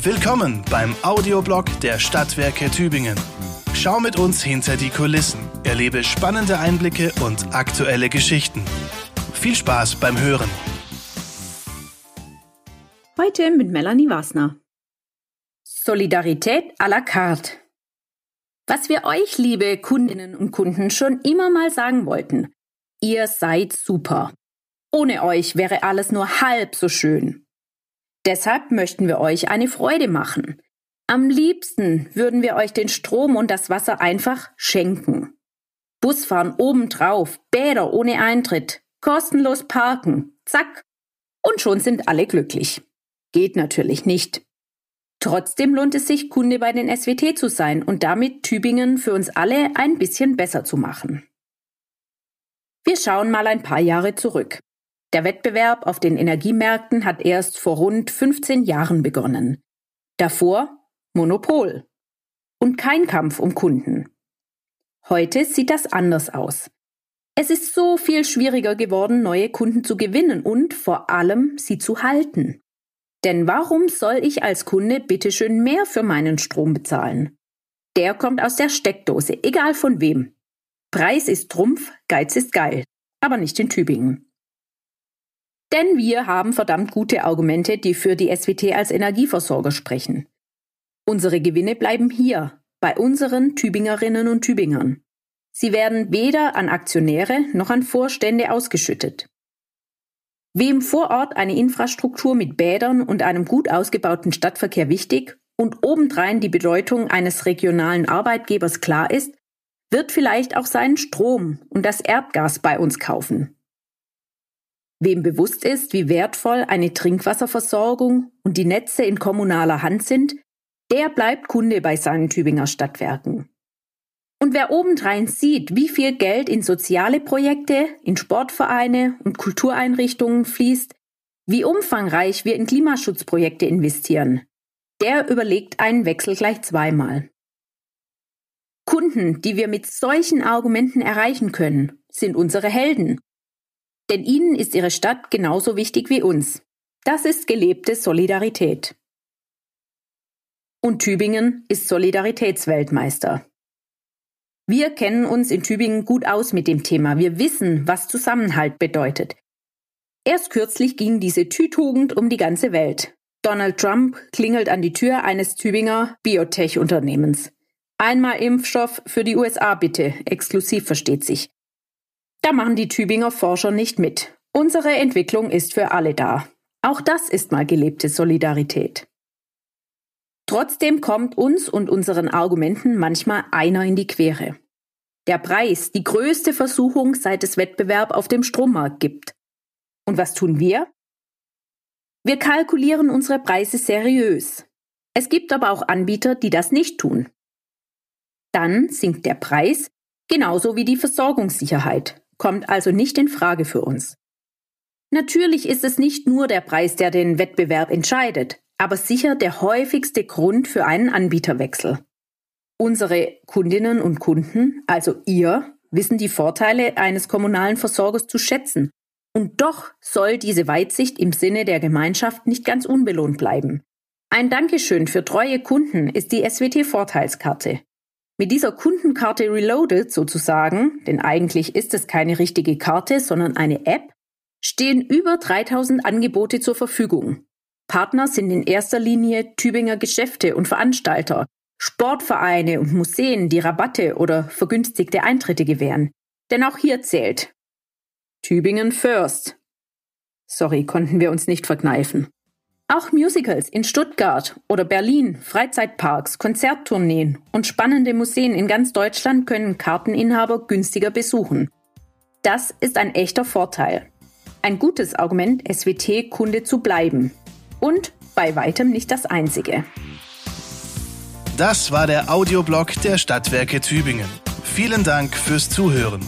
Willkommen beim Audioblog der Stadtwerke Tübingen. Schau mit uns hinter die Kulissen, erlebe spannende Einblicke und aktuelle Geschichten. Viel Spaß beim Hören. Heute mit Melanie Wasner. Solidarität à la carte. Was wir euch, liebe Kundinnen und Kunden, schon immer mal sagen wollten. Ihr seid super. Ohne euch wäre alles nur halb so schön. Deshalb möchten wir euch eine Freude machen. Am liebsten würden wir euch den Strom und das Wasser einfach schenken. Busfahren obendrauf, Bäder ohne Eintritt, kostenlos parken, zack, und schon sind alle glücklich. Geht natürlich nicht. Trotzdem lohnt es sich, Kunde bei den SWT zu sein und damit Tübingen für uns alle ein bisschen besser zu machen. Wir schauen mal ein paar Jahre zurück. Der Wettbewerb auf den Energiemärkten hat erst vor rund 15 Jahren begonnen. Davor Monopol und kein Kampf um Kunden. Heute sieht das anders aus. Es ist so viel schwieriger geworden, neue Kunden zu gewinnen und vor allem sie zu halten. Denn warum soll ich als Kunde bitteschön mehr für meinen Strom bezahlen? Der kommt aus der Steckdose, egal von wem. Preis ist Trumpf, Geiz ist geil, aber nicht in Tübingen. Denn wir haben verdammt gute Argumente, die für die SWT als Energieversorger sprechen. Unsere Gewinne bleiben hier, bei unseren Tübingerinnen und Tübingern. Sie werden weder an Aktionäre noch an Vorstände ausgeschüttet. Wem vor Ort eine Infrastruktur mit Bädern und einem gut ausgebauten Stadtverkehr wichtig und obendrein die Bedeutung eines regionalen Arbeitgebers klar ist, wird vielleicht auch seinen Strom und das Erdgas bei uns kaufen. Wem bewusst ist, wie wertvoll eine Trinkwasserversorgung und die Netze in kommunaler Hand sind, der bleibt Kunde bei seinen Tübinger Stadtwerken. Und wer obendrein sieht, wie viel Geld in soziale Projekte, in Sportvereine und Kultureinrichtungen fließt, wie umfangreich wir in Klimaschutzprojekte investieren, der überlegt einen Wechsel gleich zweimal. Kunden, die wir mit solchen Argumenten erreichen können, sind unsere Helden denn ihnen ist ihre Stadt genauso wichtig wie uns. Das ist gelebte Solidarität. Und Tübingen ist Solidaritätsweltmeister. Wir kennen uns in Tübingen gut aus mit dem Thema. Wir wissen, was Zusammenhalt bedeutet. Erst kürzlich ging diese Tütugend um die ganze Welt. Donald Trump klingelt an die Tür eines Tübinger Biotech-Unternehmens. Einmal Impfstoff für die USA bitte, exklusiv versteht sich. Da machen die Tübinger Forscher nicht mit. Unsere Entwicklung ist für alle da. Auch das ist mal gelebte Solidarität. Trotzdem kommt uns und unseren Argumenten manchmal einer in die Quere. Der Preis, die größte Versuchung, seit es Wettbewerb auf dem Strommarkt gibt. Und was tun wir? Wir kalkulieren unsere Preise seriös. Es gibt aber auch Anbieter, die das nicht tun. Dann sinkt der Preis genauso wie die Versorgungssicherheit kommt also nicht in Frage für uns. Natürlich ist es nicht nur der Preis, der den Wettbewerb entscheidet, aber sicher der häufigste Grund für einen Anbieterwechsel. Unsere Kundinnen und Kunden, also ihr, wissen die Vorteile eines kommunalen Versorgers zu schätzen. Und doch soll diese Weitsicht im Sinne der Gemeinschaft nicht ganz unbelohnt bleiben. Ein Dankeschön für treue Kunden ist die SWT-Vorteilskarte. Mit dieser Kundenkarte Reloaded sozusagen, denn eigentlich ist es keine richtige Karte, sondern eine App, stehen über 3000 Angebote zur Verfügung. Partner sind in erster Linie Tübinger Geschäfte und Veranstalter, Sportvereine und Museen, die Rabatte oder vergünstigte Eintritte gewähren. Denn auch hier zählt Tübingen First. Sorry, konnten wir uns nicht verkneifen. Auch Musicals in Stuttgart oder Berlin, Freizeitparks, Konzerttourneen und spannende Museen in ganz Deutschland können Karteninhaber günstiger besuchen. Das ist ein echter Vorteil. Ein gutes Argument, SWT-Kunde zu bleiben. Und bei weitem nicht das einzige. Das war der Audioblog der Stadtwerke Tübingen. Vielen Dank fürs Zuhören.